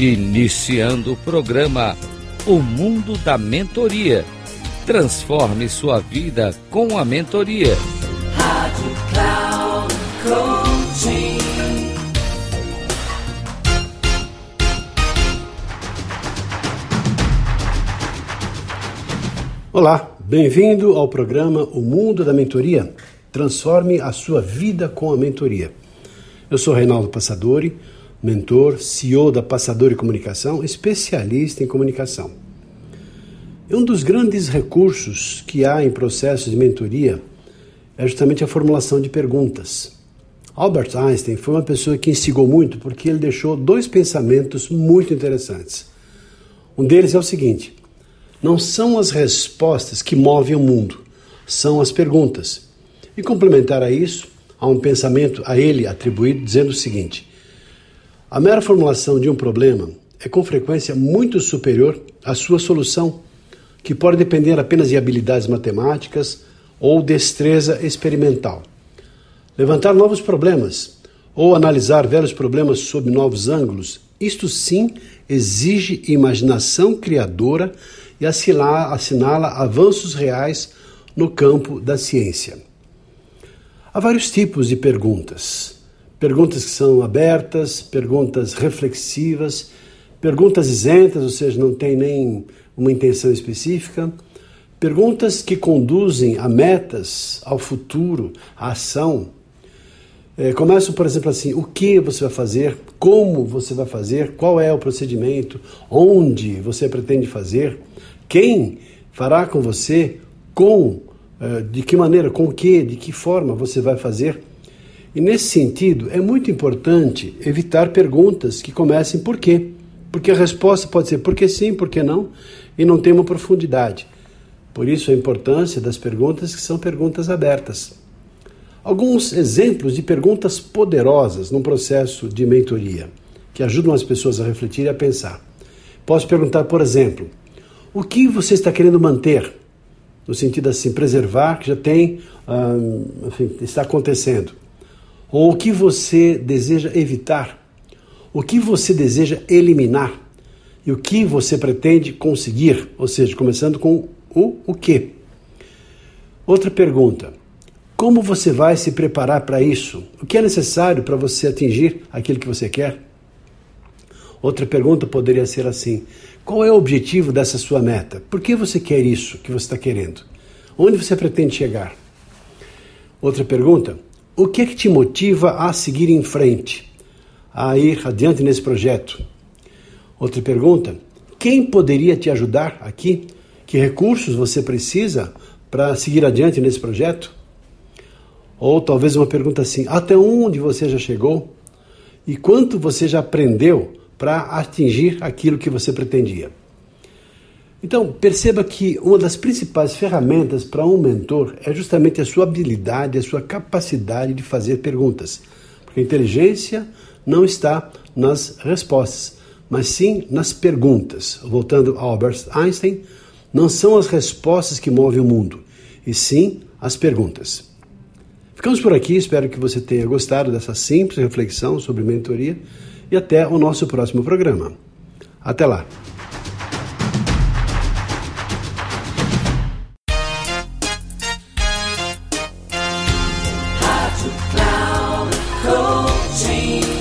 Iniciando o programa O Mundo da Mentoria. Transforme sua vida com a mentoria. Rádio Cloud Coaching. Olá, bem-vindo ao programa O Mundo da Mentoria. Transforme a sua vida com a mentoria. Eu sou Reinaldo Passadori mentor, CEO da Passador e Comunicação, especialista em comunicação. Um dos grandes recursos que há em processos de mentoria é justamente a formulação de perguntas. Albert Einstein foi uma pessoa que instigou muito porque ele deixou dois pensamentos muito interessantes. Um deles é o seguinte: não são as respostas que movem o mundo, são as perguntas. E complementar a isso, há um pensamento a ele atribuído dizendo o seguinte: a mera formulação de um problema é com frequência muito superior à sua solução, que pode depender apenas de habilidades matemáticas ou destreza experimental. Levantar novos problemas ou analisar velhos problemas sob novos ângulos, isto sim exige imaginação criadora e assinala avanços reais no campo da ciência. Há vários tipos de perguntas. Perguntas que são abertas, perguntas reflexivas, perguntas isentas, ou seja, não tem nem uma intenção específica, perguntas que conduzem a metas, ao futuro, à ação. É, começam, por exemplo, assim: o que você vai fazer, como você vai fazer, qual é o procedimento, onde você pretende fazer, quem fará com você, com, é, de que maneira, com que, de que forma você vai fazer. E nesse sentido, é muito importante evitar perguntas que comecem por quê? Porque a resposta pode ser porque sim, porque não, e não tem uma profundidade. Por isso a importância das perguntas que são perguntas abertas. Alguns exemplos de perguntas poderosas num processo de mentoria, que ajudam as pessoas a refletir e a pensar. Posso perguntar, por exemplo, o que você está querendo manter? No sentido assim, preservar, que já tem, hum, enfim, está acontecendo ou o que você deseja evitar, o que você deseja eliminar e o que você pretende conseguir, ou seja, começando com o o que. Outra pergunta: como você vai se preparar para isso? O que é necessário para você atingir aquilo que você quer? Outra pergunta poderia ser assim: qual é o objetivo dessa sua meta? Por que você quer isso que você está querendo? Onde você pretende chegar? Outra pergunta: o que é que te motiva a seguir em frente, a ir adiante nesse projeto? Outra pergunta: quem poderia te ajudar aqui? Que recursos você precisa para seguir adiante nesse projeto? Ou talvez uma pergunta assim: até onde você já chegou? E quanto você já aprendeu para atingir aquilo que você pretendia? Então, perceba que uma das principais ferramentas para um mentor é justamente a sua habilidade, a sua capacidade de fazer perguntas. Porque a inteligência não está nas respostas, mas sim nas perguntas. Voltando a Albert Einstein, não são as respostas que movem o mundo, e sim as perguntas. Ficamos por aqui, espero que você tenha gostado dessa simples reflexão sobre mentoria e até o nosso próximo programa. Até lá!